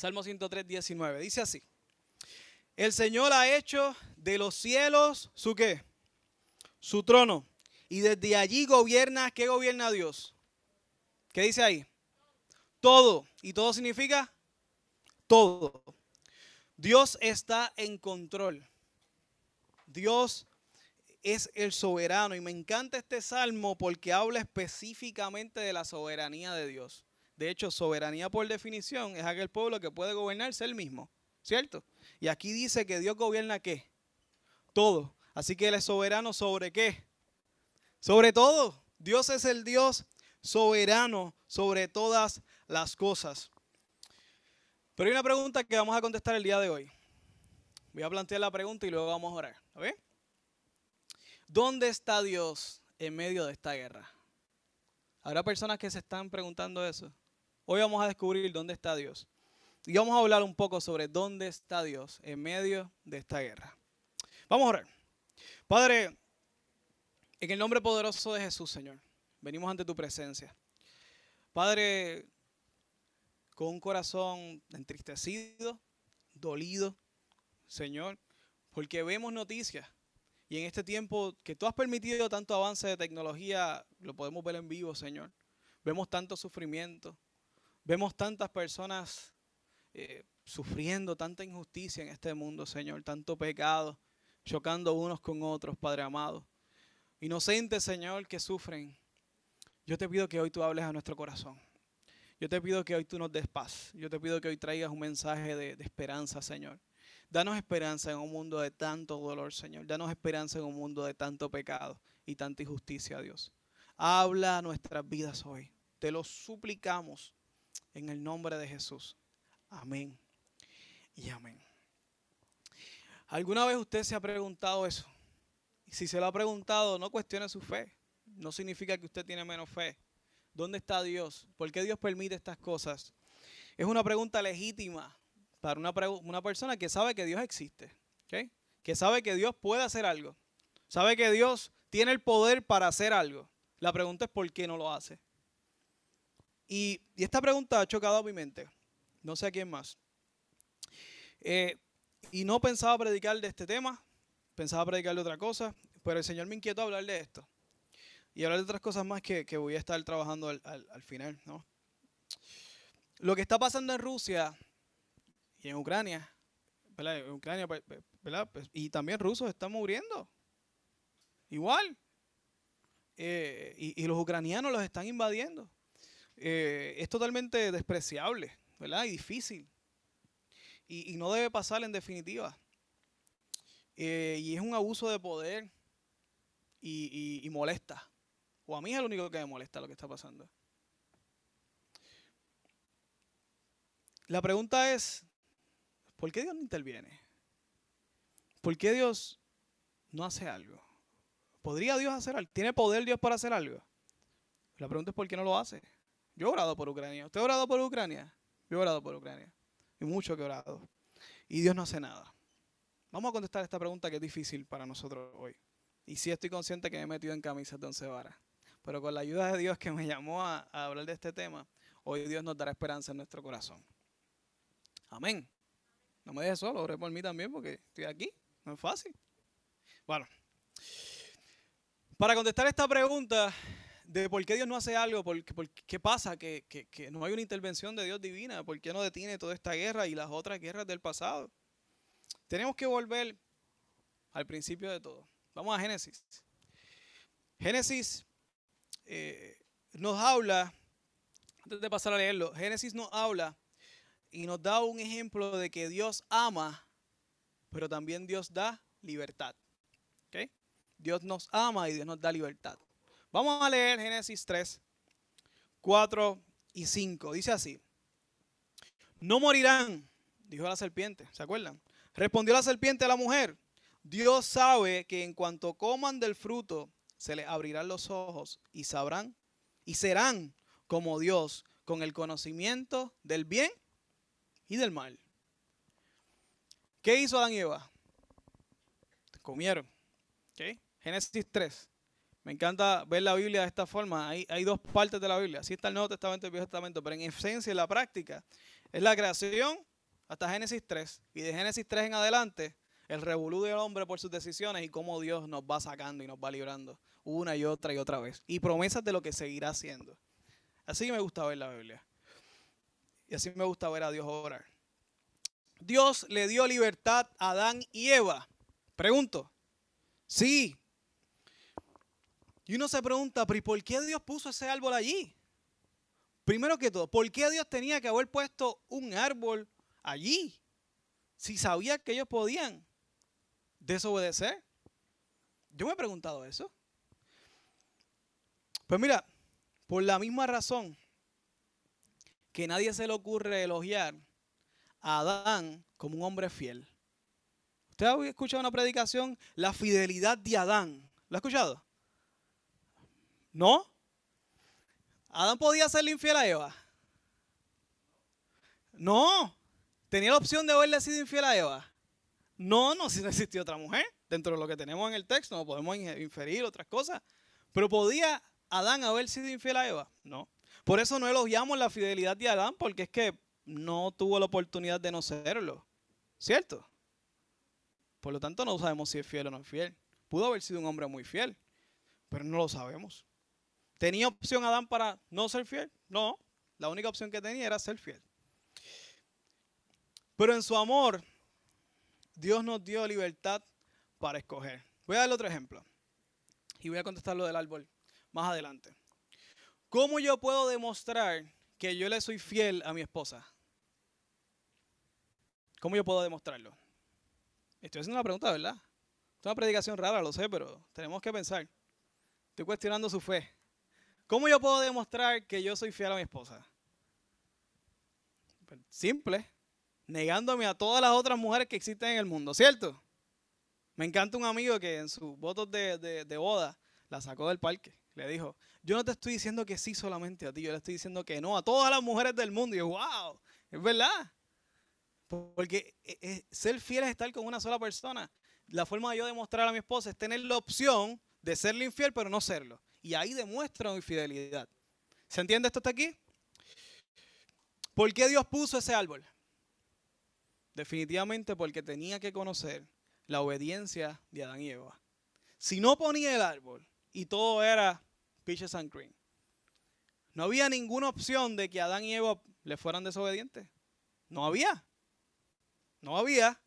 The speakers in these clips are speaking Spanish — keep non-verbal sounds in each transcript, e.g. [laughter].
Salmo 103, 19. Dice así. El Señor ha hecho de los cielos su qué? Su trono. Y desde allí gobierna, ¿qué gobierna Dios? ¿Qué dice ahí? Todo. ¿Y todo significa? Todo. Dios está en control. Dios es el soberano. Y me encanta este salmo porque habla específicamente de la soberanía de Dios. De hecho, soberanía por definición es aquel pueblo que puede gobernarse él mismo. ¿Cierto? Y aquí dice que Dios gobierna qué? Todo. Así que Él es soberano sobre qué? Sobre todo. Dios es el Dios soberano sobre todas las cosas. Pero hay una pregunta que vamos a contestar el día de hoy. Voy a plantear la pregunta y luego vamos a orar. ¿Dónde está Dios en medio de esta guerra? Habrá personas que se están preguntando eso. Hoy vamos a descubrir dónde está Dios. Y vamos a hablar un poco sobre dónde está Dios en medio de esta guerra. Vamos a orar. Padre, en el nombre poderoso de Jesús, Señor, venimos ante tu presencia. Padre, con un corazón entristecido, dolido, Señor, porque vemos noticias. Y en este tiempo que tú has permitido tanto avance de tecnología, lo podemos ver en vivo, Señor. Vemos tanto sufrimiento, vemos tantas personas eh, sufriendo tanta injusticia en este mundo, Señor, tanto pecado, chocando unos con otros, Padre amado. Inocentes, Señor, que sufren. Yo te pido que hoy tú hables a nuestro corazón. Yo te pido que hoy tú nos des paz. Yo te pido que hoy traigas un mensaje de, de esperanza, Señor. Danos esperanza en un mundo de tanto dolor, Señor. Danos esperanza en un mundo de tanto pecado y tanta injusticia, Dios. Habla a nuestras vidas hoy. Te lo suplicamos en el nombre de Jesús. Amén y amén. ¿Alguna vez usted se ha preguntado eso? Si se lo ha preguntado, no cuestione su fe. No significa que usted tiene menos fe. ¿Dónde está Dios? ¿Por qué Dios permite estas cosas? Es una pregunta legítima para una, una persona que sabe que Dios existe. Que sabe que Dios puede hacer algo. Sabe que Dios tiene el poder para hacer algo. La pregunta es por qué no lo hace. Y, y esta pregunta ha chocado mi mente no sé a quién más. Eh, y no pensaba predicar de este tema, pensaba predicar de otra cosa, pero el Señor me inquietó hablar de esto. Y hablar de otras cosas más que, voy a estar trabajando al, final. ¿no? Lo que está pasando en Rusia y en Ucrania, En Ucrania, pues, pues, pues, y también rusos están muriendo. Igual. Eh, y, los ucranianos los están invadiendo. Eh, es totalmente despreciable. ¿verdad? Y difícil. Y, no debe pasar en definitiva. Eh, y es un abuso de poder y, molesta. O a mí es lo único que me molesta lo que está pasando. La pregunta es, ¿por qué Dios no interviene? ¿Por qué Dios no hace algo? ¿Podría Dios hacer algo? ¿Tiene poder Dios para hacer algo? La pregunta es ¿por qué no lo hace? Yo he orado por Ucrania. ¿Usted ha orado por Ucrania? Yo he orado por Ucrania. Y mucho que he orado. Y Dios no hace nada. Vamos a contestar esta pregunta que es difícil para nosotros hoy. Y sí estoy consciente que me he metido en camisas de once varas. Pero con la ayuda de Dios que me llamó a, hablar de este tema, hoy Dios nos dará esperanza en nuestro corazón. Amén. No me dejes solo, ore por mí también porque estoy aquí. No es fácil. Bueno, para contestar esta pregunta, de por qué Dios no hace algo, por, qué pasa que, no hay una intervención de Dios divina, por qué no detiene toda esta guerra y las otras guerras del pasado. Tenemos que volver al principio de todo. Vamos a Génesis. Génesis eh, nos habla, antes de pasar a leerlo, Génesis nos habla y nos da un ejemplo de que Dios ama, pero también Dios da libertad. Dios nos ama y Dios nos da libertad. Vamos a leer Génesis 3, 4 y 5. Dice así. No morirán, dijo la serpiente, ¿se acuerdan? Respondió la serpiente a la mujer. Dios sabe que en cuanto coman del fruto, se les abrirán los ojos y sabrán y serán como Dios con el conocimiento del bien y del mal. ¿Qué hizo Adán y Eva? Comieron. Génesis 3. Me encanta ver la Biblia de esta forma. Hay, dos partes de la Biblia. Así está el Nuevo Testamento y el Viejo Testamento, pero en esencia, en la práctica, es la creación hasta Génesis 3. Y de Génesis 3 en adelante, el revolú del hombre por sus decisiones y cómo Dios nos va sacando y nos va librando una y otra y otra vez. Y promesas de lo que seguirá haciendo. Así me gusta ver la Biblia. Y así me gusta ver a Dios orar. Dios le dio libertad a Adán y Eva. Pregunto. Sí. Y uno se pregunta, ¿pero por qué Dios puso ese árbol allí? Primero que todo, ¿por qué Dios tenía que haber puesto un árbol allí? Si sabía que ellos podían desobedecer. Yo me he preguntado eso. Pues mira, por la misma razón que nadie se le ocurre elogiar a Adán como un hombre fiel. ¿Usted ha escuchado una predicación? La fidelidad de Adán. ¿Lo ha escuchado? ¿No? ¿Adán podía serle infiel a Eva? No. ¿Tenía la opción de haberle sido infiel a Eva? No, no, si no existía otra mujer. Dentro de lo que tenemos en el texto, no podemos inferir otras cosas. Pero ¿podía Adán haber sido infiel a Eva? No. Por eso no elogiamos la fidelidad de Adán, porque es que no tuvo la oportunidad de no serlo. ¿Cierto? Por lo tanto, no sabemos si es fiel o no es fiel. Pudo haber sido un hombre muy fiel, pero no lo sabemos. ¿Tenía opción Adán para no ser fiel? No. La única opción que tenía era ser fiel. Pero en su amor, Dios nos dio libertad para escoger. Voy a darle otro ejemplo. Y voy a contestar lo del árbol más adelante. ¿Cómo yo puedo demostrar que yo le soy fiel a mi esposa? ¿Cómo yo puedo demostrarlo? Estoy haciendo una pregunta, ¿verdad? Es una predicación rara, lo sé, pero tenemos que pensar. Estoy cuestionando su fe. ¿Cómo yo puedo demostrar que yo soy fiel a mi esposa? Simple, negándome a todas las otras mujeres que existen en el mundo, ¿cierto? Me encanta un amigo que en sus votos de, de boda la sacó del parque. Le dijo, yo no te estoy diciendo que sí solamente a ti, yo le estoy diciendo que no a todas las mujeres del mundo. Y yo, wow, es verdad. Porque eh, eh, ser fiel es estar con una sola persona. La forma de yo demostrar a mi esposa es tener la opción de serle infiel, pero no serlo. Y ahí demuestra mi fidelidad. ¿Se entiende esto hasta aquí? ¿Por qué Dios puso ese árbol? Definitivamente porque tenía que conocer la obediencia de Adán y Eva. Si no ponía el árbol y todo era peaches and cream, no había ninguna opción de que Adán y Eva le fueran desobedientes. No había. No había.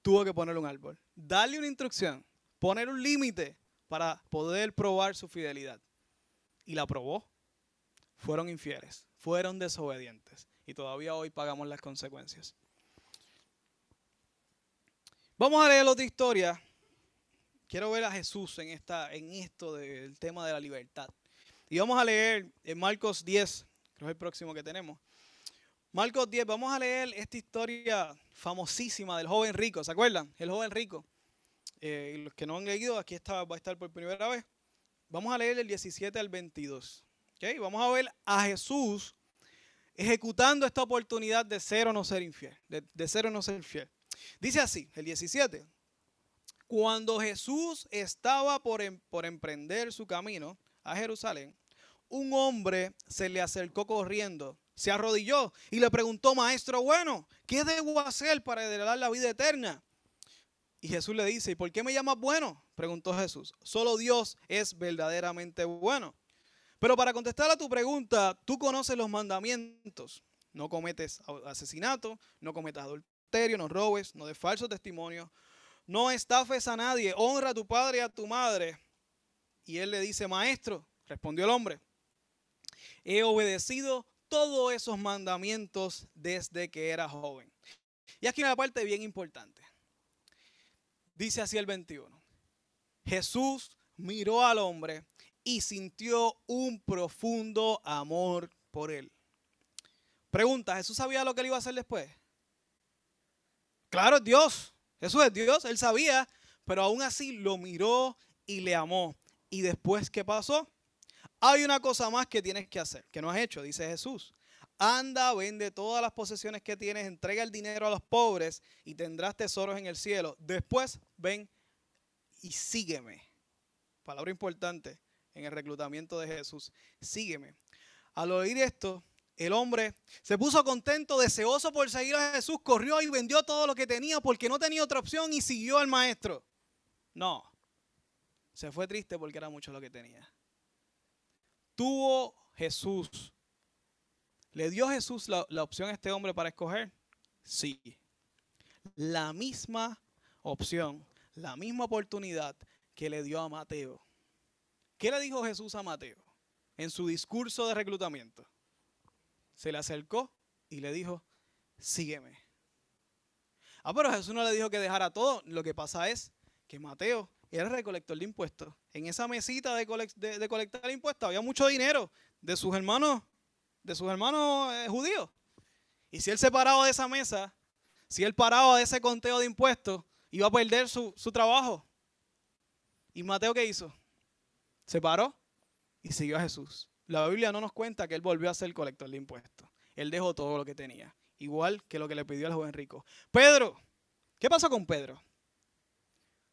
Tuvo que poner un árbol. Darle una instrucción. Poner un límite para poder probar su fidelidad. Y la probó. Fueron infieles. Fueron desobedientes. Y todavía hoy pagamos las consecuencias. Vamos a leer otra historia. Quiero ver a Jesús en, esta, en esto del tema de la libertad. Y vamos a leer en Marcos 10, que es el próximo que tenemos. Marcos 10, vamos a leer esta historia famosísima del joven rico, ¿se acuerdan? El joven rico. Eh, los que no han leído, aquí está, va a estar por primera vez. Vamos a leer el 17 al 22. ¿okay? Vamos a ver a Jesús ejecutando esta oportunidad de ser o no ser infiel, de, de ser o no ser fiel. Dice así, el 17. Cuando Jesús estaba por, em, por emprender su camino a Jerusalén, un hombre se le acercó corriendo se arrodilló y le preguntó, maestro bueno, ¿qué debo hacer para heredar la vida eterna? Y Jesús le dice, ¿y por qué me llamas bueno? Preguntó Jesús. Solo Dios es verdaderamente bueno. Pero para contestar a tu pregunta, tú conoces los mandamientos. No cometes asesinato, no cometas adulterio, no robes, no des falso testimonio, no estafes a nadie, honra a tu padre y a tu madre. Y él le dice, maestro, respondió el hombre, he obedecido todos esos mandamientos desde que era joven. Y aquí una parte bien importante. Dice así el 21. Jesús miró al hombre y sintió un profundo amor por él. Pregunta, ¿Jesús sabía lo que él iba a hacer después? Claro, es Dios. Jesús es Dios, él sabía, pero aún así lo miró y le amó. ¿Y después qué pasó? Hay una cosa más que tienes que hacer, que no has hecho, dice Jesús. Anda, vende todas las posesiones que tienes, entrega el dinero a los pobres y tendrás tesoros en el cielo. Después ven y sígueme. Palabra importante en el reclutamiento de Jesús. Sígueme. Al oír esto, el hombre se puso contento, deseoso por seguir a Jesús, corrió y vendió todo lo que tenía porque no tenía otra opción y siguió al maestro. No, se fue triste porque era mucho lo que tenía. Tuvo Jesús. ¿Le dio Jesús la, opción a este hombre para escoger? Sí. La misma opción, la misma oportunidad que le dio a Mateo. ¿Qué le dijo Jesús a Mateo en su discurso de reclutamiento? Se le acercó y le dijo, sígueme. Ah, pero Jesús no le dijo que dejara todo. Lo que pasa es que Mateo era recolector de impuestos. En esa mesita de, colectar impuestos había mucho dinero de sus hermanos, de sus hermanos eh, judíos. Y si él se paraba de esa mesa, si él paraba de ese conteo de impuestos, iba a perder su, su trabajo. ¿Y Mateo qué hizo? Se paró y siguió a Jesús. La Biblia no nos cuenta que él volvió a ser colector de impuestos. Él dejó todo lo que tenía, igual que lo que le pidió al joven rico. Pedro, ¿qué pasó con Pedro?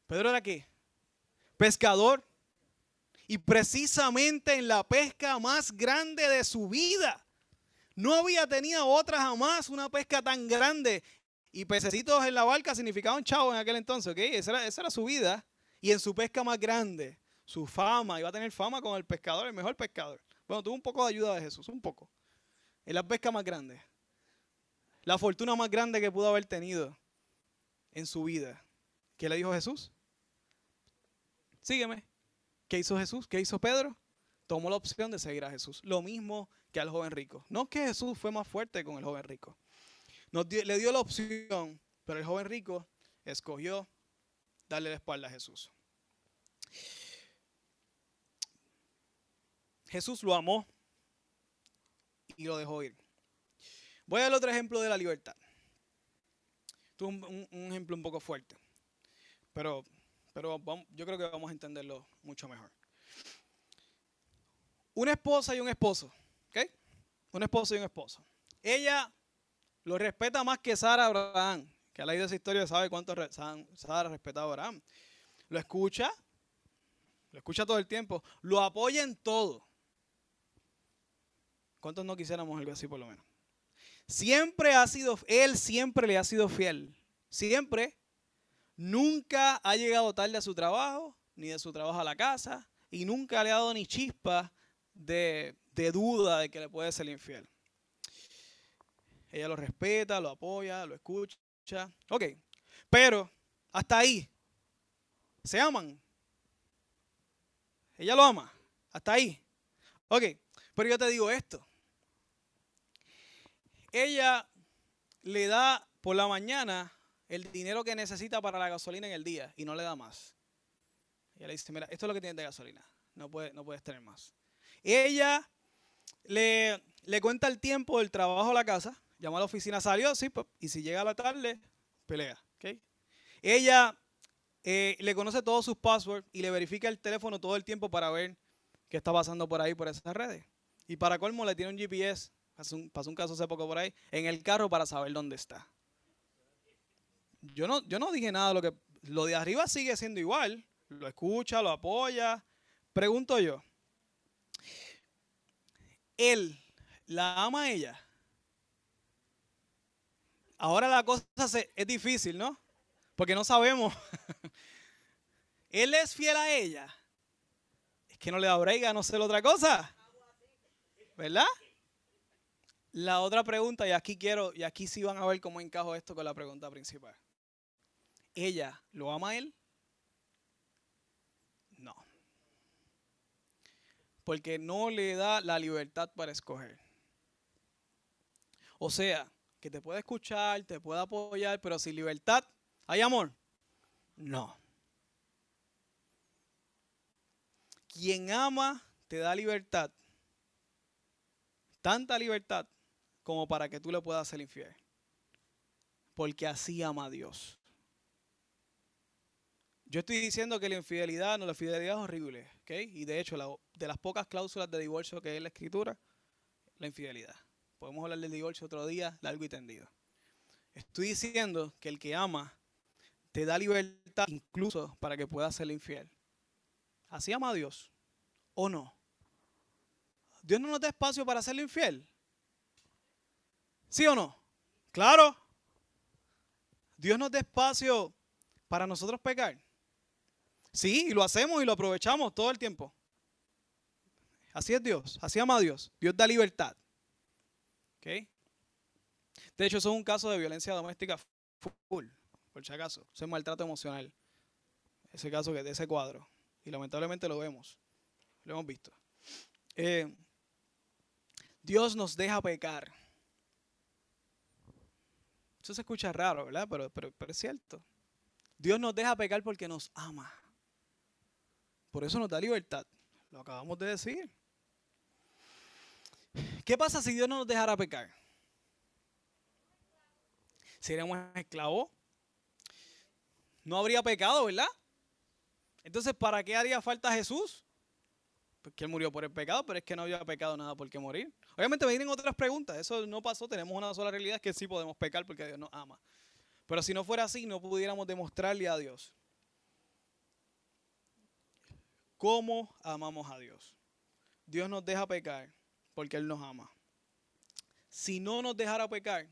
Pedro era qué? Pescador. Y precisamente en la pesca más grande de su vida. No había tenido otra jamás una pesca tan grande. Y pececitos en la barca significaban chavo en aquel entonces, ¿ok? Esa esa era su vida y en su pesca más grande, su fama, iba a tener fama con el pescador, el mejor pescador. Bueno, tuvo un poco de ayuda de Jesús, un poco. En la pesca más grande. La fortuna más grande que pudo haber tenido en su vida. ¿Qué le dijo Jesús? Sígueme. ¿Qué hizo Jesús? ¿Qué hizo Pedro? Tomó la opción de seguir a Jesús. Lo mismo que al joven rico. No que Jesús fue más fuerte con el joven rico. le dio la opción, pero el joven rico escogió darle la espalda a Jesús. Jesús lo amó y lo dejó ir. Voy a dar otro ejemplo de la libertad. Esto un, ejemplo un poco fuerte, pero, pero yo creo que vamos a entenderlo mucho mejor. Una esposa y un esposo, ¿ok? Un esposo y un esposo. Ella lo respeta más que Sara Abraham, que ha leído esa historia sabe cuánto Sara respetaba a Abraham. Lo escucha, lo escucha todo el tiempo, lo apoya en todo. ¿Cuántos no quisiéramos algo así por lo menos? Siempre ha sido, él siempre le ha sido fiel. Siempre. Nunca ha llegado tarde a su trabajo, ni de su trabajo a la casa, y nunca le ha dado ni chispa de, de duda de que le puede ser infiel. Ella lo respeta, lo apoya, lo escucha. Ok, pero hasta ahí. ¿Se aman? Ella lo ama. Hasta ahí. Ok, pero yo te digo esto ella le da por la mañana el dinero que necesita para la gasolina en el día y no le da más. Ella le dice, mira, esto es lo que tienes de gasolina, no, puede, no puedes tener más. Ella le, le cuenta el tiempo del trabajo a la casa, llama a la oficina, salió, sí, pues, y si llega a la tarde, pelea. ¿okay? Ella eh, le conoce todos sus passwords y le verifica el teléfono todo el tiempo para ver qué está pasando por ahí, por esas redes. Y para colmo le tiene un GPS pasó un, caso hace poco por ahí, en el carro para saber dónde está. Yo no, yo no dije nada, lo que lo de arriba sigue siendo igual, lo escucha, lo apoya. Pregunto yo, él la ama a ella. Ahora la cosa es difícil, ¿no? Porque no sabemos. [laughs] él es fiel a ella. Es que no le da brega no sé la otra cosa. ¿Verdad? La otra pregunta, y aquí quiero, y aquí sí van a ver cómo encajo esto con la pregunta principal. ¿Ella lo ama a él? No. Porque no le da la libertad para escoger. O sea, que te puede escuchar, te puede apoyar, pero sin libertad, ¿hay amor? No. Quien ama te da libertad. Tanta libertad como para que tú le puedas ser infiel. Porque así ama a Dios. Yo estoy diciendo que la infidelidad, no, la infidelidad es horrible. Y de hecho, de las pocas cláusulas de divorcio que en la escritura, la infidelidad. Podemos hablar del divorcio otro día, largo y tendido. Estoy diciendo que el que ama te da libertad incluso para que puedas ser infiel. ¿Así ama a Dios? ¿O no? ¿Dios no nos da espacio para serle infiel? ¿Sí o no? Claro. Dios nos da espacio para nosotros pecar. Sí, y lo hacemos y lo aprovechamos todo el tiempo. Así es Dios, así ama a Dios. Dios da libertad. De hecho, eso es un caso de violencia doméstica full, por si acaso. Eso es maltrato emocional. Ese caso de ese cuadro. Y lamentablemente lo vemos. Lo hemos visto. Eh, Dios nos deja pecar. Eso se escucha raro, ¿verdad? Pero, pero es cierto. Dios nos deja pecar porque nos ama. Por eso nos da libertad. Lo acabamos de decir. ¿Qué pasa si Dios no nos dejara pecar? Seríamos esclavos. No habría pecado, ¿verdad? Entonces, ¿para qué haría falta Jesús? Porque Él murió por el pecado, pero es que no había pecado nada por qué morir. Obviamente me vienen otras preguntas. Eso no pasó. Tenemos una sola realidad, que sí podemos pecar porque Dios nos ama. Pero si no fuera así, no pudiéramos demostrarle a Dios cómo amamos a Dios. Dios nos deja pecar porque Él nos ama. Si no nos dejara pecar,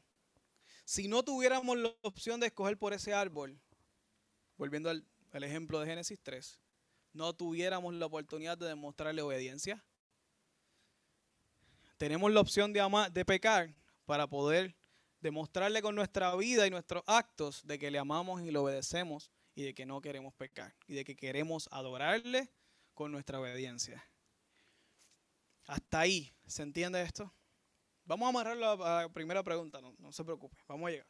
si no tuviéramos la opción de escoger por ese árbol, volviendo al, ejemplo de Génesis 3, no tuviéramos la oportunidad de demostrarle obediencia. Tenemos la opción de, amar, de pecar para poder demostrarle con nuestra vida y nuestros actos de que le amamos y le obedecemos y de que no queremos pecar y de que queremos adorarle con nuestra obediencia. Hasta ahí, ¿se entiende esto? Vamos a amarrarlo a la primera pregunta, no, se preocupe, vamos a llegar.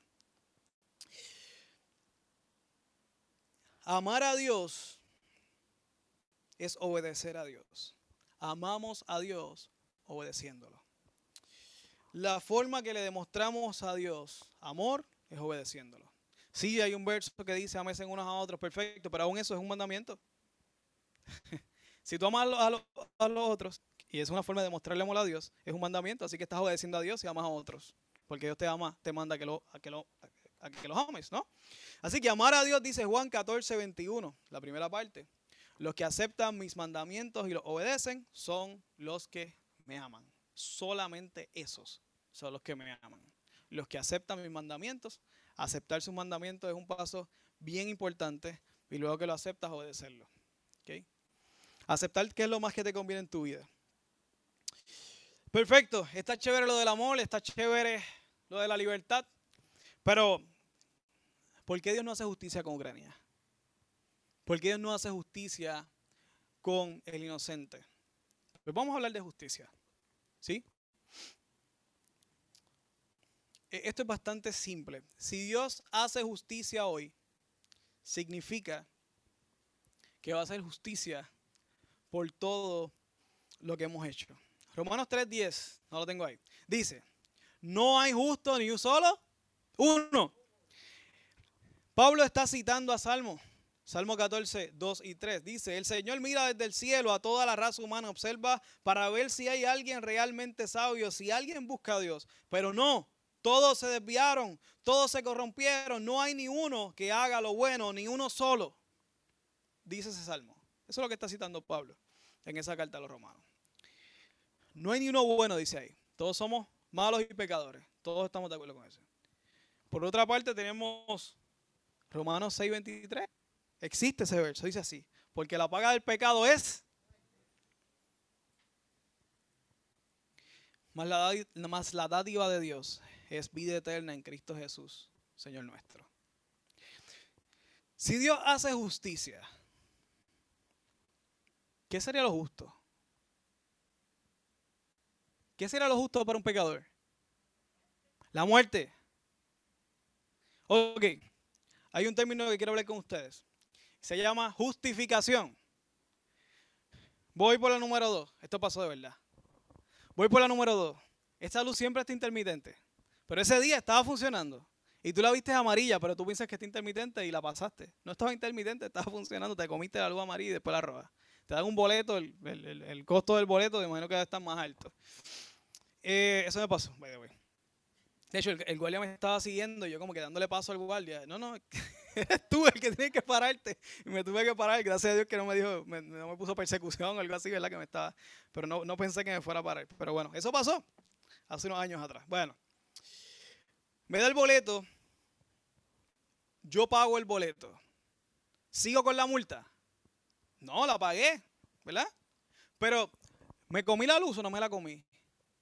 Amar a Dios es obedecer a Dios. Amamos a Dios obedeciéndolo. La forma que le demostramos a Dios amor es obedeciéndolo. Sí, hay un verso que dice amesen unos a otros, perfecto, pero aún eso es un mandamiento. [laughs] si tú amas a los, otros, y es una forma de demostrarle amor a Dios, es un mandamiento, así que estás obedeciendo a Dios y amas a otros. Porque Dios te ama, te manda a que, lo, que los ames, ¿no? Así que amar a Dios, dice Juan 14, 21, la primera parte. Los que aceptan mis mandamientos y los obedecen son los que me aman. Solamente esos son los que me aman. Los que aceptan mis mandamientos, aceptar sus mandamientos es un paso bien importante y luego que lo aceptas, obedecerlo. ¿Okay? Aceptar qué es lo más que te conviene en tu vida. Perfecto, está chévere lo del amor, está chévere lo de la libertad, pero ¿por qué Dios no hace justicia con Ucrania? ¿Por qué Dios no hace justicia con el inocente? Pues vamos a hablar de justicia, ¿sí? E, esto es bastante simple. Si Dios hace justicia hoy, significa que va a hacer justicia por todo lo que hemos hecho. Romanos 3.10, no lo tengo ahí. Dice, no hay justo ni un solo, uno. Pablo está citando a Salmo, Salmo 14, 2 y 3. Dice, el Señor mira desde el cielo a toda la raza humana, observa para ver si hay alguien realmente sabio, si alguien busca a Dios. Pero no, todos se desviaron, todos se corrompieron, no hay ni uno que haga lo bueno, ni uno solo. Dice ese salmo. Eso es lo que está citando Pablo en esa carta a los romanos. No hay ni uno bueno, dice ahí. Todos somos malos y pecadores. Todos estamos de acuerdo con eso. Por otra parte tenemos Romanos 6:23. Existe ese verso, dice así. Porque la paga del pecado es... Más la, más la dádiva de Dios es vida eterna en Cristo Jesús, Señor nuestro. Si Dios hace justicia, ¿qué sería lo justo? ¿Qué será lo justo para un pecador? La muerte. Ok, hay un término que quiero hablar con ustedes. Se llama justificación. Voy por la número dos. Esto pasó de verdad. Voy por la número dos. Esta luz siempre está intermitente. Pero ese día estaba funcionando. Y tú la viste amarilla, pero tú piensas que está intermitente y la pasaste. No estaba intermitente, estaba funcionando. Te comiste la luz amarilla y después la roja te dan un boleto, el, costo del boleto, de imagino que debe estar más alto. Eh, eso me pasó, by the way. De hecho, el, guardia me estaba siguiendo y yo como que dándole paso al guardia. No, no, [laughs] eres tú el que tiene que pararte. Y me tuve que parar. Gracias a Dios que no me dijo, no me puso persecución o algo así, ¿verdad? Que me estaba, pero no, no pensé que me fuera a parar. Pero bueno, eso pasó hace unos años atrás. Bueno, Me da el boleto, yo pago el boleto. ¿Sigo con la multa? No, la pagué, ¿verdad? Pero, ¿me comí la luz o no me la comí?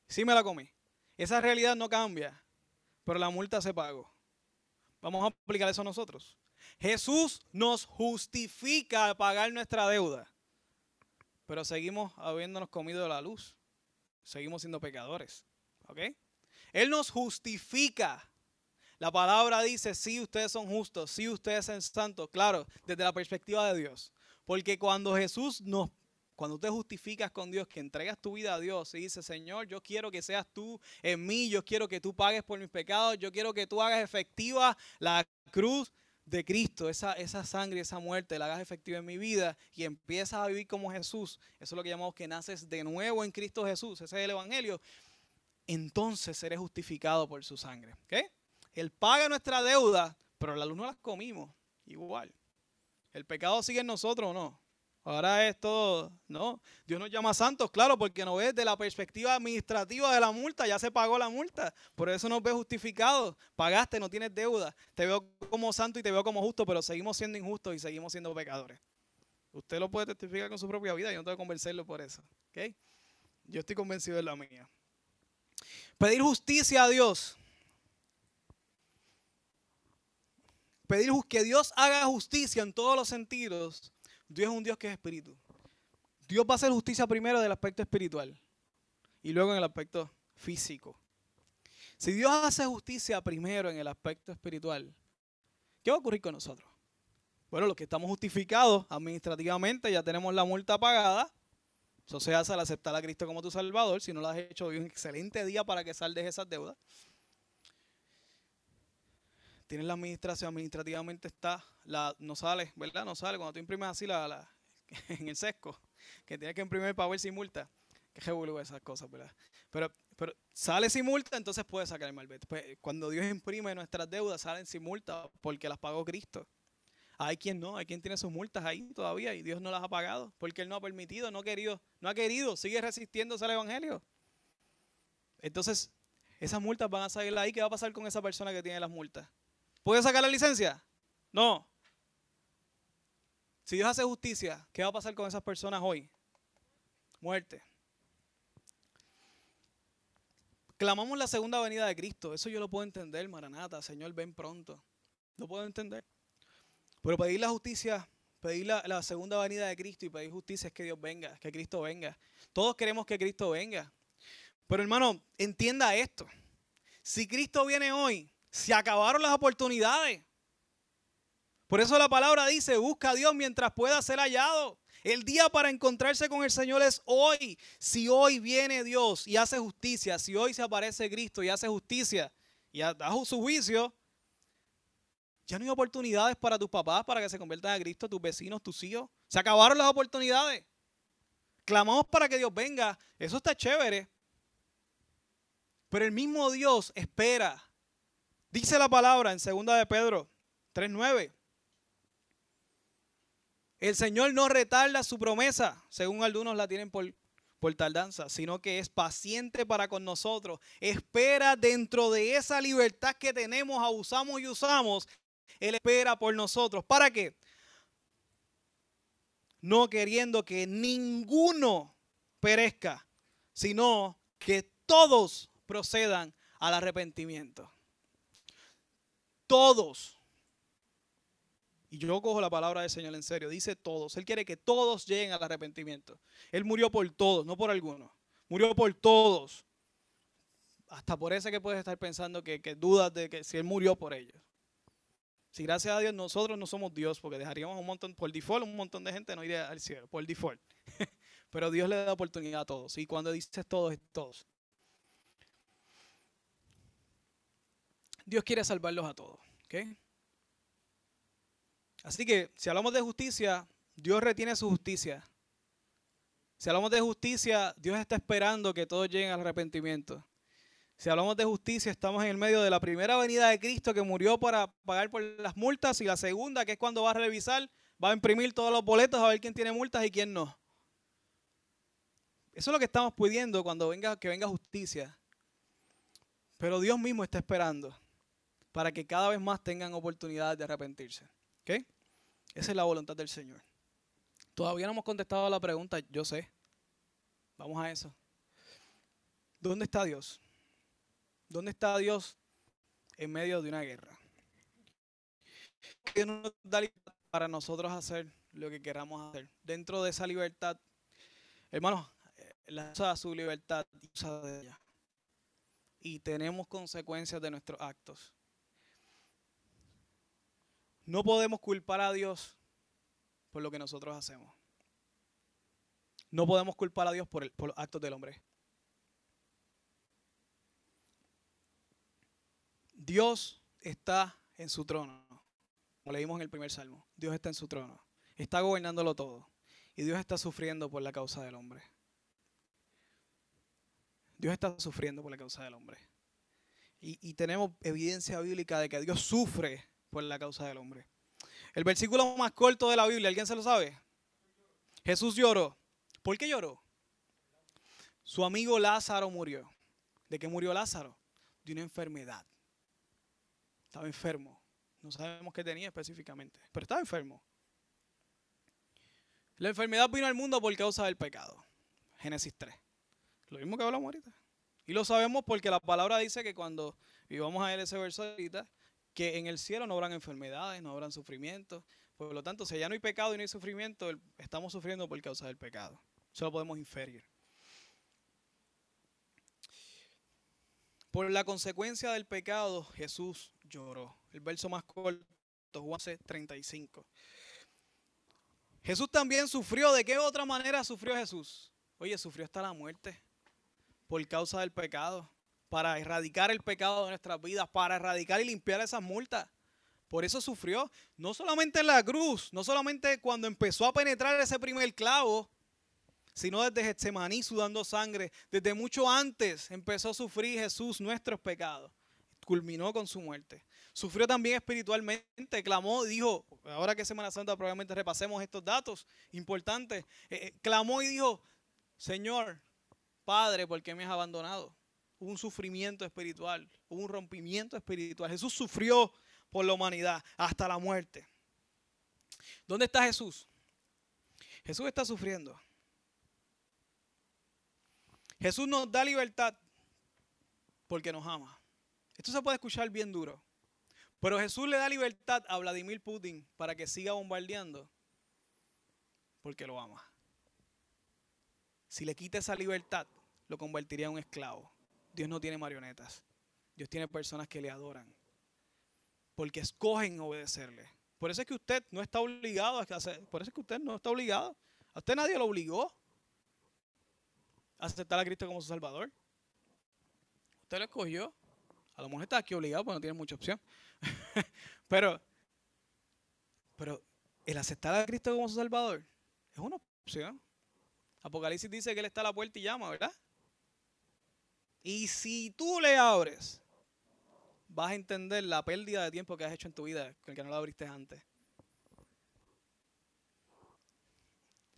Sí me la comí. Esa realidad no cambia, pero la multa se pagó. Vamos a aplicar eso a nosotros. Jesús nos justifica al pagar nuestra deuda, pero seguimos habiéndonos comido la luz. Seguimos siendo pecadores. ¿Ok? Él nos justifica la palabra dice, sí, ustedes son justos, sí, ustedes son santos, claro, desde la perspectiva de Dios. Porque cuando Jesús nos, cuando te justificas con Dios, que entregas tu vida a Dios y dices, Señor, yo quiero que seas tú en mí, yo quiero que tú pagues por mis pecados, yo quiero que tú hagas efectiva la cruz de Cristo, esa, esa sangre, esa muerte, la hagas efectiva en mi vida y empiezas a vivir como Jesús. Eso es lo que llamamos que naces de nuevo en Cristo Jesús. Ese es el Evangelio. Entonces seré justificado por su sangre. ¿ok? Él paga nuestra deuda, pero la luz no las comimos. Igual. ¿El pecado sigue en nosotros o no? Ahora es todo, ¿no? Dios nos llama santos, claro, porque nos ve de la perspectiva administrativa de la multa, ya se pagó la multa, por eso nos ve justificados. Pagaste, no tienes deuda. Te veo como santo y te veo como justo, pero seguimos siendo injustos y seguimos siendo pecadores. Usted lo puede testificar con su propia vida, yo no tengo que convencerlo por eso. ¿ok? Yo estoy convencido de la mía. Pedir justicia a Dios pedir que Dios haga justicia en todos los sentidos, Dios es un Dios que es espíritu. Dios va a hacer justicia primero del aspecto espiritual y luego en el aspecto físico. Si Dios hace justicia primero en el aspecto espiritual, ¿qué va a ocurrir con nosotros? Bueno, los que estamos justificados administrativamente, ya tenemos la multa pagada. Eso se hace al aceptar a Cristo como tu Salvador. Si no lo has hecho, hoy un excelente día para que saldes esas deudas tienes la administración, administrativamente está, no sale, ¿verdad? No sale. Cuando tú imprimes así la, [laughs] en el sesco, que tienes que imprimir para ver sin multa. Que revuelvo esas cosas, ¿verdad? Pero, pero sale sin multa, entonces puedes sacar el malvete. Pues, cuando Dios imprime nuestras deudas, salen sin multa porque las pagó Cristo. Hay quien no, hay quien tiene sus multas ahí todavía y Dios no las ha pagado porque Él no ha permitido, no ha querido, no ha querido, sigue resistiéndose al Evangelio. Entonces, esas multas van a salir ahí. ¿Qué va a pasar con esa persona que tiene las multas? ¿Puede sacar la licencia? No. Si Dios hace justicia, ¿qué va a pasar con esas personas hoy? Muerte. Clamamos la segunda venida de Cristo. Eso yo lo puedo entender, Maranata. Señor, ven pronto. Lo puedo entender. Pero pedir la justicia, pedir la, la, segunda venida de Cristo y pedir justicia es que Dios venga, que Cristo venga. Todos queremos que Cristo venga. Pero hermano, entienda esto. Si Cristo viene hoy, se acabaron las oportunidades. Por eso la palabra dice, busca a Dios mientras pueda ser hallado. El día para encontrarse con el Señor es hoy. Si hoy viene Dios y hace justicia, si hoy se aparece Cristo y hace justicia y da su juicio, ya no hay oportunidades para tus papás para que se conviertan a Cristo, tus vecinos, tus hijos. Se acabaron las oportunidades. Clamamos para que Dios venga. Eso está chévere. Pero el mismo Dios espera Dice la palabra en 2 de Pedro 3.9. El Señor no retarda su promesa, según algunos la tienen por, por tardanza, sino que es paciente para con nosotros. Espera dentro de esa libertad que tenemos, abusamos y usamos. Él espera por nosotros. ¿Para qué? No queriendo que ninguno perezca, sino que todos procedan al arrepentimiento. Todos. Y yo cojo la palabra del Señor en serio. Dice todos. Él quiere que todos lleguen al arrepentimiento. Él murió por todos, no por algunos. Murió por todos. Hasta por eso que puedes estar pensando que, dudas de que si Él murió por ellos. Si gracias a Dios nosotros no somos Dios, porque dejaríamos un montón, por default, un montón de gente no iría al cielo, por default. [laughs] Pero Dios le da oportunidad a todos. Y cuando dices todos, es todos. Dios quiere salvarlos a todos. Así que si hablamos de justicia, Dios retiene su justicia. Si hablamos de justicia, Dios está esperando que todos lleguen al arrepentimiento. Si hablamos de justicia, estamos en el medio de la primera venida de Cristo que murió para pagar por las multas y la segunda, que es cuando va a revisar, va a imprimir todos los boletos a ver quién tiene multas y quién no. Eso es lo que estamos pidiendo cuando venga, que venga justicia. Pero Dios mismo está esperando para que cada vez más tengan oportunidad de arrepentirse. ¿Ok? Esa es la voluntad del Señor. Todavía no hemos contestado a la pregunta, yo sé. Vamos a eso. ¿Dónde está Dios? ¿Dónde está Dios en medio de una guerra? ¿Qué nos da libertad para nosotros hacer lo que queramos hacer? Dentro de esa libertad, hermanos, eh, la usa su libertad y usa ella. Y tenemos consecuencias de nuestros actos. No podemos culpar a Dios por lo que nosotros hacemos. No podemos culpar a Dios por, el, por los actos del hombre. Dios está en su trono. Como leímos en el primer salmo, Dios está en su trono. Está gobernándolo todo. Y Dios está sufriendo por la causa del hombre. Dios está sufriendo por la causa del hombre. Y, y tenemos evidencia bíblica de que Dios sufre por la causa del hombre. El versículo más corto de la Biblia, ¿alguien se lo sabe? Jesús lloró. ¿Por qué lloró? Su amigo Lázaro murió. ¿De qué murió Lázaro? De una enfermedad. Estaba enfermo. No sabemos qué tenía específicamente, pero estaba enfermo. La enfermedad vino al mundo por causa del pecado. Génesis 3. Lo mismo que hablamos ahorita. Y lo sabemos porque la palabra dice que cuando, y vamos a ver ese verso ahorita, que en el cielo no habrán enfermedades, no habrán sufrimientos. Por lo tanto, si ya no hay pecado y no hay sufrimiento, estamos sufriendo por causa del pecado. Eso lo podemos inferir. Por la consecuencia del pecado, Jesús lloró. El verso más corto, Juan 35. Jesús también sufrió. ¿De qué otra manera sufrió Jesús? Oye, sufrió hasta la muerte por causa del pecado para erradicar el pecado de nuestras vidas, para erradicar y limpiar esas multas. Por eso sufrió, no solamente en la cruz, no solamente cuando empezó a penetrar ese primer clavo, sino desde Getsemaní sudando sangre. Desde mucho antes empezó a sufrir Jesús nuestros pecados. Culminó con su muerte. Sufrió también espiritualmente, clamó, dijo, ahora que Semana Santa probablemente repasemos estos datos importantes, eh, eh, clamó y dijo, Señor, Padre, ¿por qué me has abandonado? Un sufrimiento espiritual, un rompimiento espiritual. Jesús sufrió por la humanidad hasta la muerte. ¿Dónde está Jesús? Jesús está sufriendo. Jesús nos da libertad porque nos ama. Esto se puede escuchar bien duro. Pero Jesús le da libertad a Vladimir Putin para que siga bombardeando porque lo ama. Si le quita esa libertad, lo convertiría en un esclavo. Dios no tiene marionetas. Dios tiene personas que le adoran. Porque escogen obedecerle. Por eso es que usted no está obligado a hacer. Por eso es que usted no está obligado. A usted nadie lo obligó a aceptar a Cristo como su Salvador. Usted lo escogió. A lo mejor está aquí obligado porque no tiene mucha opción. [laughs] pero, pero el aceptar a Cristo como su Salvador es una opción. Apocalipsis dice que Él está a la puerta y llama, ¿verdad? Y si tú le abres, vas a entender la pérdida de tiempo que has hecho en tu vida con el que no la abriste antes.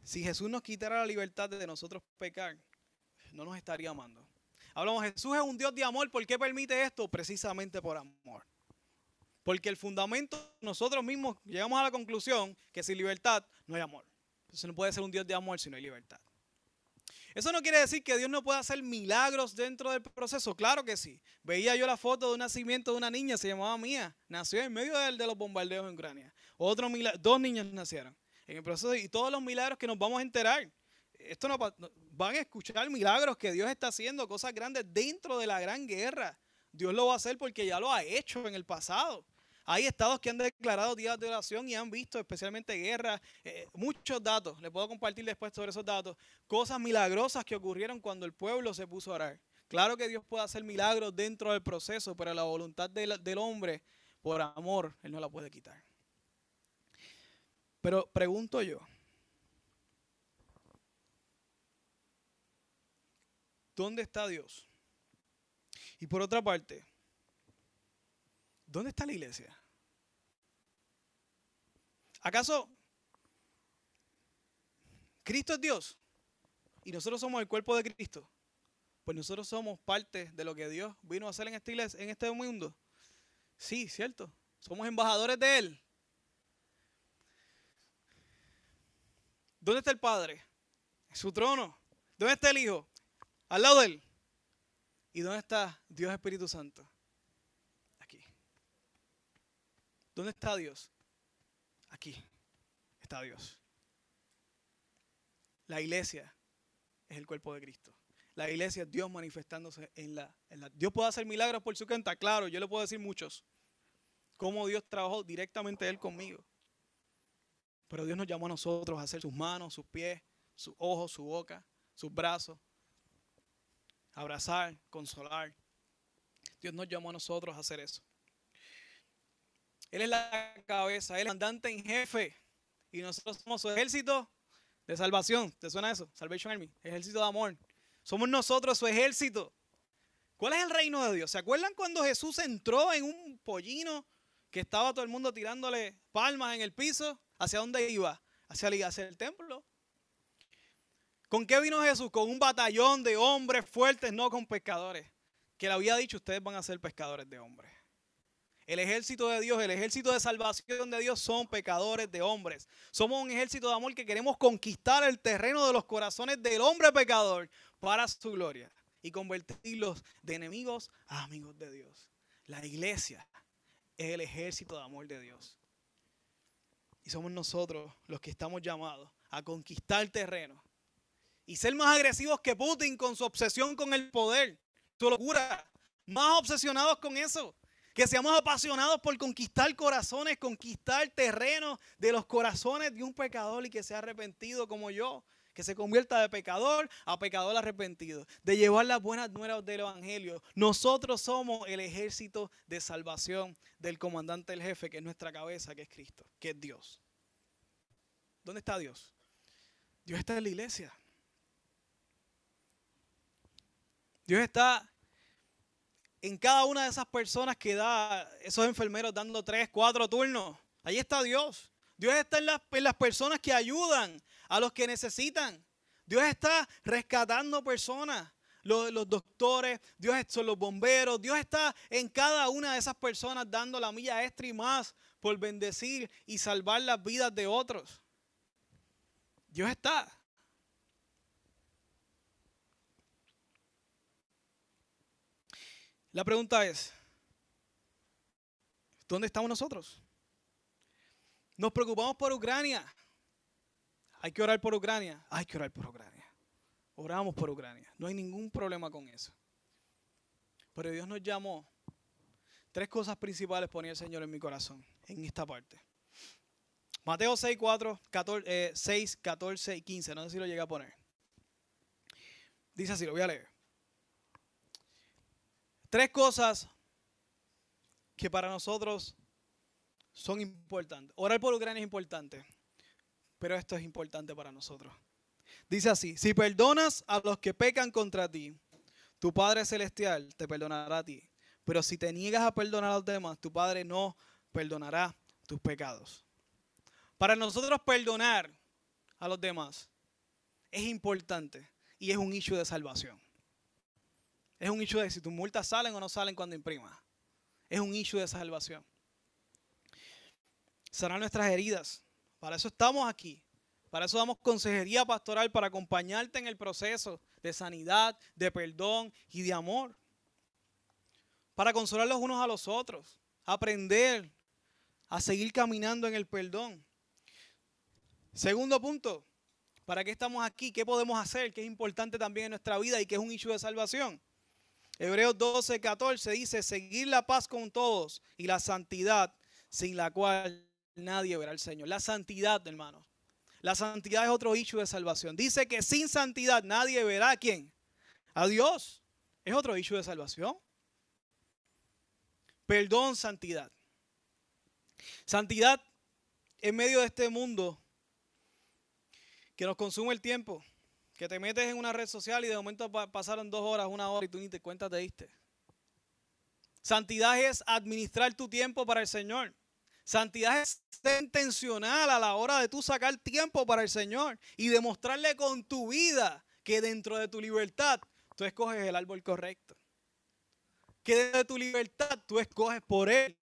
Si Jesús nos quitara la libertad de nosotros pecar, no nos estaría amando. Hablamos, Jesús es un Dios de amor. ¿Por qué permite esto? Precisamente por amor. Porque el fundamento, nosotros mismos llegamos a la conclusión que sin libertad no hay amor. Entonces no puede ser un Dios de amor si no hay libertad. Eso no quiere decir que Dios no pueda hacer milagros dentro del proceso. Claro que sí. Veía yo la foto de un nacimiento de una niña, se llamaba Mía. Nació en medio de, los bombardeos en Ucrania. Otro dos niños nacieron en el proceso y todos los milagros que nos vamos a enterar. Esto no, van a escuchar milagros que Dios está haciendo, cosas grandes dentro de la gran guerra. Dios lo va a hacer porque ya lo ha hecho en el pasado. Hay estados que han declarado días de oración y han visto especialmente guerra, eh, muchos datos, les puedo compartir después sobre esos datos, cosas milagrosas que ocurrieron cuando el pueblo se puso a orar. Claro que Dios puede hacer milagros dentro del proceso, pero la voluntad del hombre, por amor, Él no la puede quitar. Pero pregunto yo, ¿dónde está Dios? Y por otra parte, ¿Dónde está la iglesia? ¿Acaso Cristo es Dios y nosotros somos el cuerpo de Cristo? Pues nosotros somos parte de lo que Dios vino a hacer en esta iglesia, en este mundo. Sí, cierto. Somos embajadores de Él. ¿Dónde está el Padre? En su trono. ¿Dónde está el Hijo? Al lado de Él. ¿Y dónde está Dios Espíritu Santo? Aquí. ¿Dónde está Dios? Aquí está Dios. La iglesia es el cuerpo de Cristo. La iglesia es Dios manifestándose en la, Dios puede hacer milagros por su cuenta, claro, yo le puedo decir muchos. Cómo Dios trabajó directamente Él conmigo. Pero Dios nos llamó a nosotros a hacer sus manos, sus pies, sus ojos, su boca, sus brazos. Abrazar, consolar. Dios nos llamó a nosotros a hacer eso. Él es la cabeza, Él es el mandante en jefe. Y nosotros somos su ejército de salvación. ¿Te suena eso? Salvation Army. Ejército de amor. Somos nosotros su ejército. ¿Cuál es el reino de Dios? ¿Se acuerdan cuando Jesús entró en un pollino que estaba todo el mundo tirándole palmas en el piso? ¿Hacia dónde iba? Hacia el, hacia el templo. ¿Con qué vino Jesús? Con un batallón de hombres fuertes, no con pescadores. Que le había dicho, ustedes van a ser pescadores de hombres. El ejército de Dios, el ejército de salvación de Dios son pecadores de hombres. Somos un ejército de amor que queremos conquistar el terreno de los corazones del hombre pecador para su gloria y convertirlos de enemigos a amigos de Dios. La iglesia es el ejército de amor de Dios. Y somos nosotros los que estamos llamados a conquistar el terreno y ser más agresivos que Putin con su obsesión con el poder, su locura, más obsesionados con eso. Que seamos apasionados por conquistar corazones, conquistar terreno de los corazones de un pecador y que sea arrepentido como yo. Que se convierta de pecador a pecador arrepentido. De llevar las buenas nuevas del Evangelio. Nosotros somos el ejército de salvación del comandante del jefe, que es nuestra cabeza, que es Cristo, que es Dios. ¿Dónde está Dios? Dios está en la iglesia. Dios está en cada una de esas personas que da esos enfermeros dando tres, cuatro turnos. Ahí está Dios. Dios está en las, personas que ayudan a los que necesitan. Dios está rescatando personas. Los, los, doctores, Dios son los bomberos, Dios está en cada una de esas personas dando la milla extra y más por bendecir y salvar las vidas de otros. Dios está. La pregunta es, ¿dónde estamos nosotros? Nos preocupamos por Ucrania. Hay que orar por Ucrania. Hay que orar por Ucrania. Oramos por Ucrania. No hay ningún problema con eso. Pero Dios nos llamó. Tres cosas principales ponía el Señor en mi corazón en esta parte. Mateo 6, 4, 14, 6, 14 y 15. No sé si lo llegué a poner. Dice así, lo voy a leer. Tres cosas que para nosotros son importantes. Orar por Ucrania es importante, pero esto es importante para nosotros. Dice así, si perdonas a los que pecan contra ti, tu Padre Celestial te perdonará a ti. Pero si te niegas a perdonar a los demás, tu Padre no perdonará tus pecados. Para nosotros perdonar a los demás es importante y es un issue de salvación. Es un issue de si tus multas salen o no salen cuando imprimas. Es un issue de salvación. Serán nuestras heridas. Para eso estamos aquí. Para eso damos consejería pastoral para acompañarte en el proceso de sanidad, de perdón y de amor. Para consolar los unos a los otros. Aprender a seguir caminando en el perdón. Segundo punto, ¿para qué estamos aquí? ¿Qué podemos hacer? ¿Qué es importante también en nuestra vida y qué es un issue de salvación? Hebreos 12, 14 dice, seguir la paz con todos y la santidad sin la cual nadie verá al Señor. La santidad, hermanos. La santidad es otro issue de salvación. Dice que sin santidad nadie verá a quién. A Dios. Es otro issue de salvación. Perdón, santidad. Santidad en medio de este mundo que nos consume el tiempo. Que te metes en una red social y de momento pasaron dos horas, una hora y tú ni te cuentas te diste. Santidad es administrar tu tiempo para el Señor. Santidad es ser intencional a la hora de tú sacar tiempo para el Señor y demostrarle con tu vida que dentro de tu libertad tú escoges el árbol correcto. Que dentro de tu libertad tú escoges por Él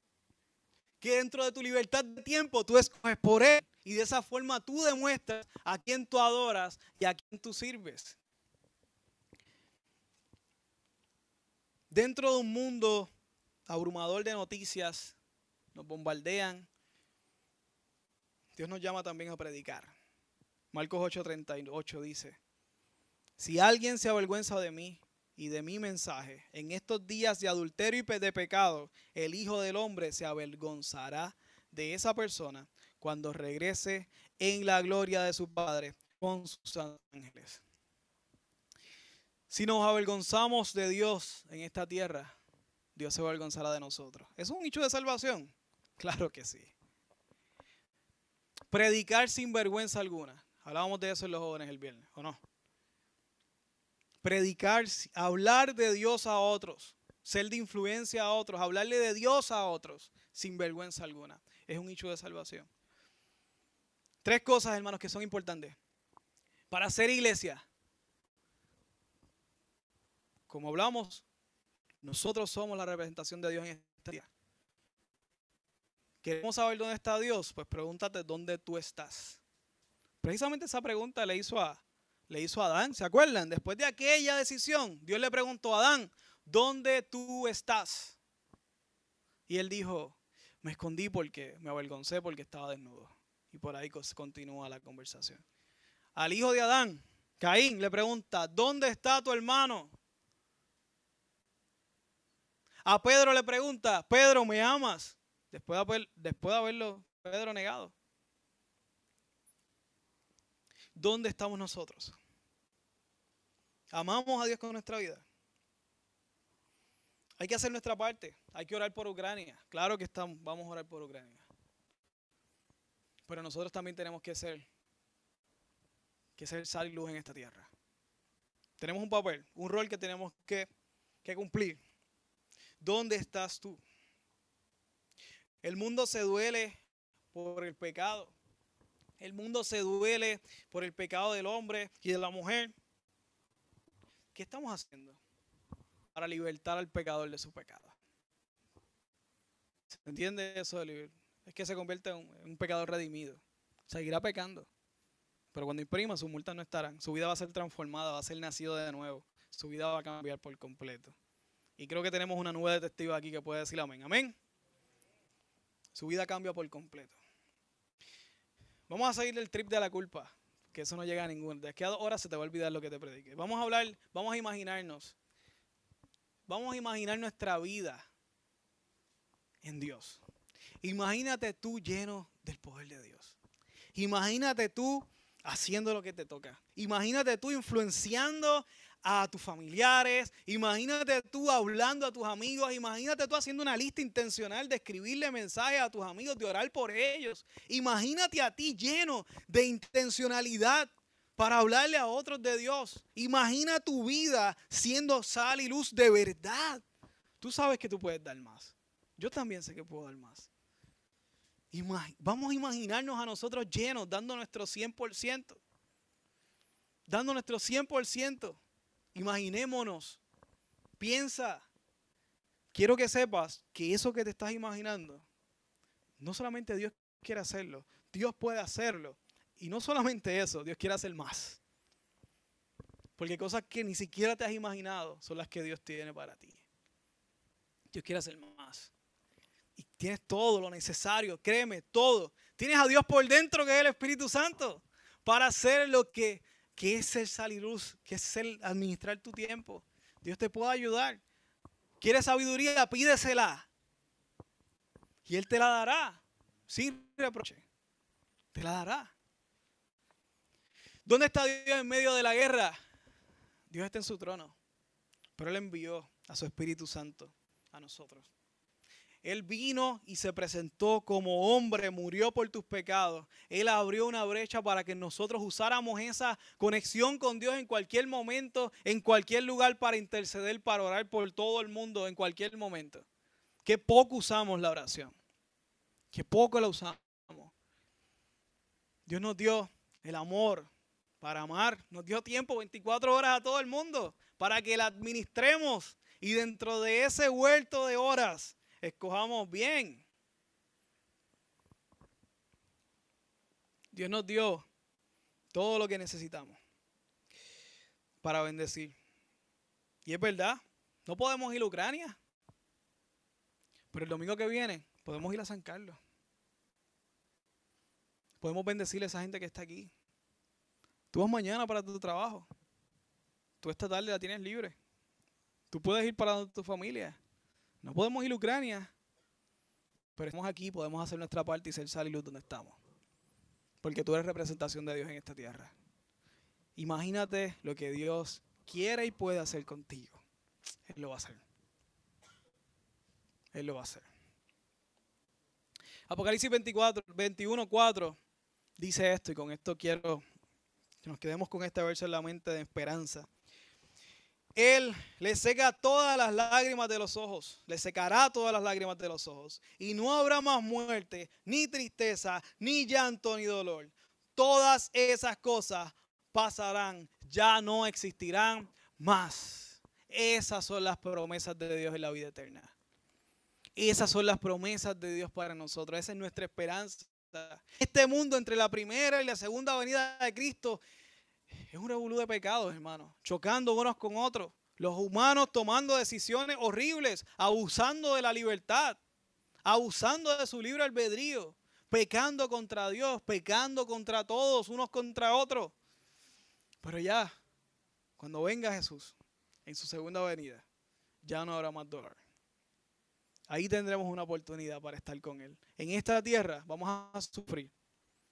que dentro de tu libertad de tiempo tú escoges por Él. Y de esa forma tú demuestras a quién tú adoras y a quién tú sirves. Dentro de un mundo abrumador de noticias, nos bombardean, Dios nos llama también a predicar. Marcos 8:38 dice, si alguien se avergüenza de mí y de mi mensaje, en estos días de adulterio y de pecado, el Hijo del Hombre se avergonzará de esa persona cuando regrese en la gloria de su Padre con sus ángeles. Si nos avergonzamos de Dios en esta tierra, Dios se avergonzará de nosotros. ¿Es un hecho de salvación? [laughs] Claro que sí. Predicar sin vergüenza alguna. Hablábamos de eso en los jóvenes el viernes, ¿o no? Predicar, hablar de Dios a otros, ser de influencia a otros, hablarle de Dios a otros sin vergüenza alguna. Es un hecho de salvación. Tres cosas, hermanos, que son importantes. Para ser iglesia, como hablamos, nosotros somos la representación de Dios en esta tierra. ¿Queremos saber dónde está Dios? Pues pregúntate dónde tú estás. Precisamente esa pregunta le hizo a, le hizo a Adán, ¿se acuerdan? Después de aquella decisión, Dios le preguntó a Adán, ¿dónde tú estás? Y él dijo, me escondí porque me avergoncé porque estaba desnudo. Y por ahí continúa la conversación. Al hijo de Adán, Caín, le pregunta, ¿dónde está tu hermano? A Pedro le pregunta, Pedro, ¿me amas? Después de, haberlo Pedro negado. ¿Dónde estamos nosotros? ¿Amamos a Dios con nuestra vida? Hay que hacer nuestra parte. Hay que orar por Ucrania. Claro que estamos, vamos a orar por Ucrania. Pero nosotros también tenemos que ser, que ser sal y luz en esta tierra. Tenemos un papel, un rol que tenemos que, que cumplir. ¿Dónde estás tú? El mundo se duele por el pecado. El mundo se duele por el pecado del hombre y de la mujer. ¿Qué estamos haciendo para libertar al pecador de su pecado? ¿Se entiende eso? Es que se convierte en un pecador redimido. Seguirá pecando. Pero cuando imprima, sus multas no estarán. Su vida va a ser transformada, va a ser nacido de nuevo. Su vida va a cambiar por completo. Y creo que tenemos una nube de testigos aquí que puede decir amén. Amén. Su vida cambia por completo. Vamos a seguir del trip de la culpa, que eso no llega a ningún. De aquí a dos horas se te va a olvidar lo que te predique. Vamos a hablar, vamos a imaginarnos. Vamos a imaginar nuestra vida en Dios. Imagínate tú lleno del poder de Dios. Imagínate tú haciendo lo que te toca. Imagínate tú influenciando a tus familiares, imagínate tú hablando a tus amigos, imagínate tú haciendo una lista intencional de escribirle mensajes a tus amigos, de orar por ellos. Imagínate a ti lleno de intencionalidad para hablarle a otros de Dios. Imagina tu vida siendo sal y luz de verdad. Tú sabes que tú puedes dar más. Yo también sé que puedo dar más. Vamos a imaginarnos a nosotros llenos, dando nuestro 100%. Dando nuestro 100%. Imaginémonos. Piensa. Quiero que sepas que eso que te estás imaginando, no solamente Dios quiere hacerlo, Dios puede hacerlo. Y no solamente eso, Dios quiere hacer más. Porque cosas que ni siquiera te has imaginado son las que Dios tiene para ti. Dios quiere hacer más. Tienes todo lo necesario, créeme, todo. Tienes a Dios por dentro, que es el Espíritu Santo, para hacer lo que ¿Qué es ser sal y luz? ¿Qué es ser administrar tu tiempo? Dios te puede ayudar. ¿Quieres sabiduría? Pídesela. Y Él te la dará. Sin reproche. Te la dará. ¿Dónde está Dios en medio de la guerra? Dios está en su trono. Pero Él envió a su Espíritu Santo a nosotros. Él vino y se presentó como hombre, murió por tus pecados. Él abrió una brecha para que nosotros usáramos esa conexión con Dios en cualquier momento, en cualquier lugar para interceder, para orar por todo el mundo, en cualquier momento. Qué poco usamos la oración. Qué poco la usamos. Dios nos dio el amor para amar. Nos dio tiempo, 24 horas a todo el mundo, para que la administremos. Y dentro de ese huerto de horas, Escojamos bien. Dios nos dio todo lo que necesitamos para bendecir. Y es verdad, no podemos ir a Ucrania, pero el domingo que viene podemos ir a San Carlos. Podemos bendecirle a esa gente que está aquí. Tú vas mañana para tu trabajo. Tú esta tarde la tienes libre. Tú puedes ir para tu familia. No podemos ir a Ucrania, pero estamos aquí, podemos hacer nuestra parte y ser sal y luz donde estamos. Porque tú eres representación de Dios en esta tierra. Imagínate lo que Dios quiere y puede hacer contigo. Él lo va a hacer. Él lo va a hacer. Apocalipsis 24, 21, 4 dice esto y con esto quiero que nos quedemos con este verso en la mente de esperanza. Él le seca todas las lágrimas de los ojos, le secará todas las lágrimas de los ojos. Y no habrá más muerte, ni tristeza, ni llanto, ni dolor. Todas esas cosas pasarán, ya no existirán más. Esas son las promesas de Dios en la vida eterna. Esas son las promesas de Dios para nosotros. Esa es nuestra esperanza. Este mundo entre la primera y la segunda venida de Cristo es un revolú de pecados, hermano. Chocando unos con otros. Los humanos tomando decisiones horribles, abusando de la libertad, abusando de su libre albedrío, pecando contra Dios, pecando contra todos, unos contra otros. Pero ya, cuando venga Jesús en su segunda venida, ya no habrá más dolor. Ahí tendremos una oportunidad para estar con Él. En esta tierra vamos a sufrir.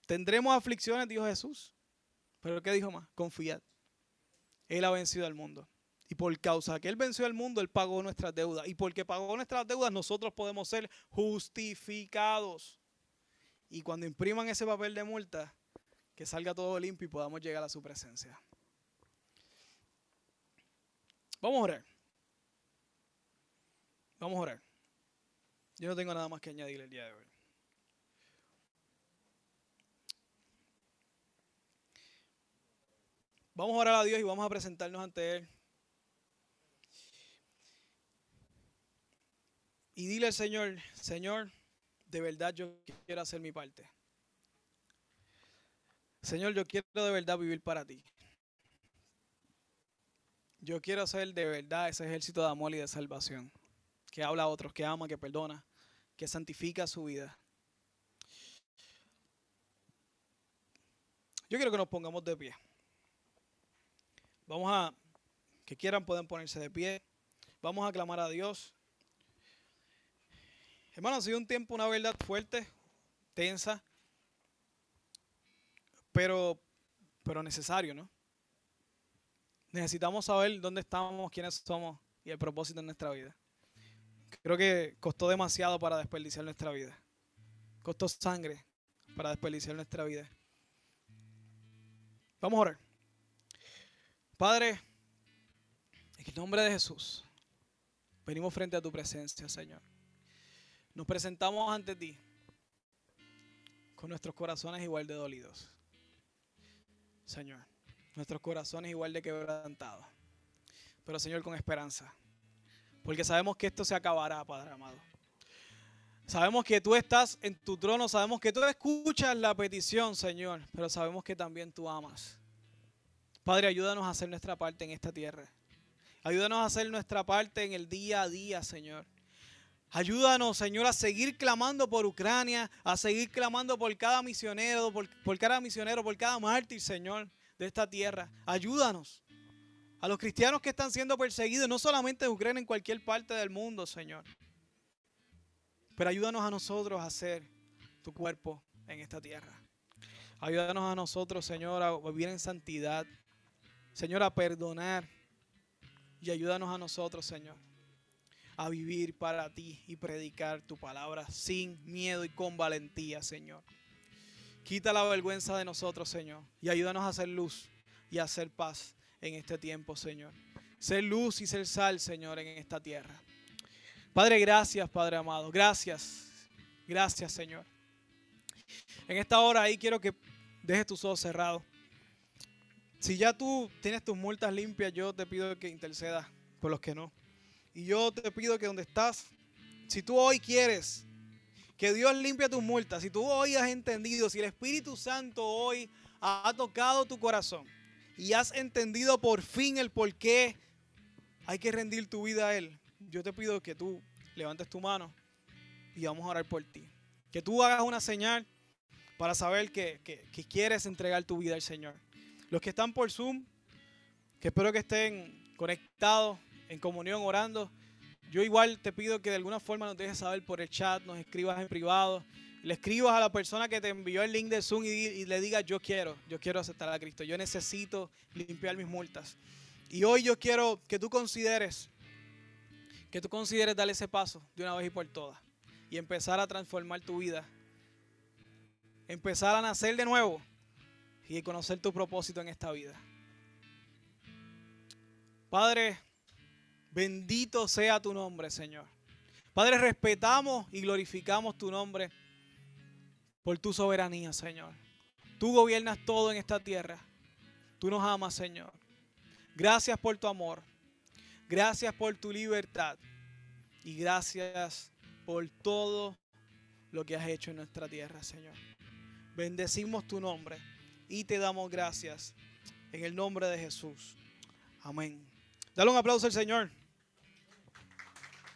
Tendremos aflicciones, dijo Jesús. Pero ¿qué dijo más? Confiad. Él ha vencido al mundo. Y por causa que Él venció al mundo, Él pagó nuestras deudas. Y porque pagó nuestras deudas, nosotros podemos ser justificados. Y cuando impriman ese papel de multa, que salga todo limpio y podamos llegar a su presencia. Vamos a orar. Vamos a orar. Yo no tengo nada más que añadir el día de hoy. Vamos a orar a Dios y vamos a presentarnos ante Él. Y dile al Señor, Señor, de verdad yo quiero hacer mi parte. Señor, yo quiero de verdad vivir para ti. Yo quiero hacer de verdad ese ejército de amor y de salvación. Que habla a otros, que ama, que perdona, que santifica su vida. Yo quiero que nos pongamos de pie. Vamos a, que quieran pueden ponerse de pie. Vamos a clamar a Dios. Hermano, ha sido un tiempo, una verdad fuerte, tensa, pero, pero necesario, ¿no? Necesitamos saber dónde estamos, quiénes somos y el propósito de nuestra vida. Creo que costó demasiado para desperdiciar nuestra vida. Costó sangre para desperdiciar nuestra vida. Vamos a orar. Padre, en el nombre de Jesús, venimos frente a tu presencia, Señor. Nos presentamos ante ti con nuestros corazones igual de dolidos. Señor, nuestros corazones igual de quebrantados. Pero Señor, con esperanza. Porque sabemos que esto se acabará, Padre amado. Sabemos que tú estás en tu trono, sabemos que tú escuchas la petición, Señor, pero sabemos que también tú amas. Padre, ayúdanos a hacer nuestra parte en esta tierra. Ayúdanos a hacer nuestra parte en el día a día, Señor. Ayúdanos, Señor, a seguir clamando por Ucrania, a seguir clamando por cada misionero, por, cada misionero, por cada mártir, Señor, de esta tierra. Ayúdanos a los cristianos que están siendo perseguidos, no solamente en Ucrania, en cualquier parte del mundo, Señor. Pero ayúdanos a nosotros a hacer tu cuerpo en esta tierra. Ayúdanos a nosotros, Señor, a vivir en santidad. Señor, a perdonar. Y ayúdanos a nosotros, Señor, a vivir para ti y predicar tu palabra sin miedo y con valentía, Señor. Quita la vergüenza de nosotros, Señor, y ayúdanos a hacer luz y a hacer paz en este tiempo, Señor. Ser luz y ser sal, Señor, en esta tierra. Padre, gracias, Padre amado. Gracias. Gracias, Señor. En esta hora ahí quiero que dejes tus ojos cerrados. Si ya tú tienes tus multas limpias, yo te pido que intercedas por los que no. Y yo te pido que donde estás, si tú hoy quieres Que Dios limpie tus multas. Si tú hoy has entendido, si el Espíritu Santo hoy ha tocado tu corazón y has entendido por fin el por qué hay que rendir tu vida a Él, yo te pido que tú levantes tu mano y vamos a orar por ti. Que tú hagas una señal para saber que, que quieres entregar tu vida al Señor. Los que están por Zoom, que espero que estén conectados en comunión orando. Yo igual te pido que de alguna forma nos dejes saber por el chat, nos escribas en privado, le escribas a la persona que te envió el link de Zoom y, le digas yo quiero, yo quiero aceptar a Cristo, yo necesito limpiar mis multas. Y hoy yo quiero que tú consideres, que tú consideres darle ese paso de una vez y por todas y empezar a transformar tu vida, empezar a nacer de nuevo y conocer tu propósito en esta vida. Padre, Bendito sea tu nombre, Señor. Padre, respetamos y glorificamos tu nombre por tu soberanía, Señor. Tú gobiernas todo en esta tierra. Tú nos amas, Señor. Gracias por tu amor. Gracias por tu libertad. Y gracias por todo lo que has hecho en nuestra tierra, Señor. Bendecimos tu nombre y te damos gracias en el nombre de Jesús. Amén. Dale un aplauso al Señor.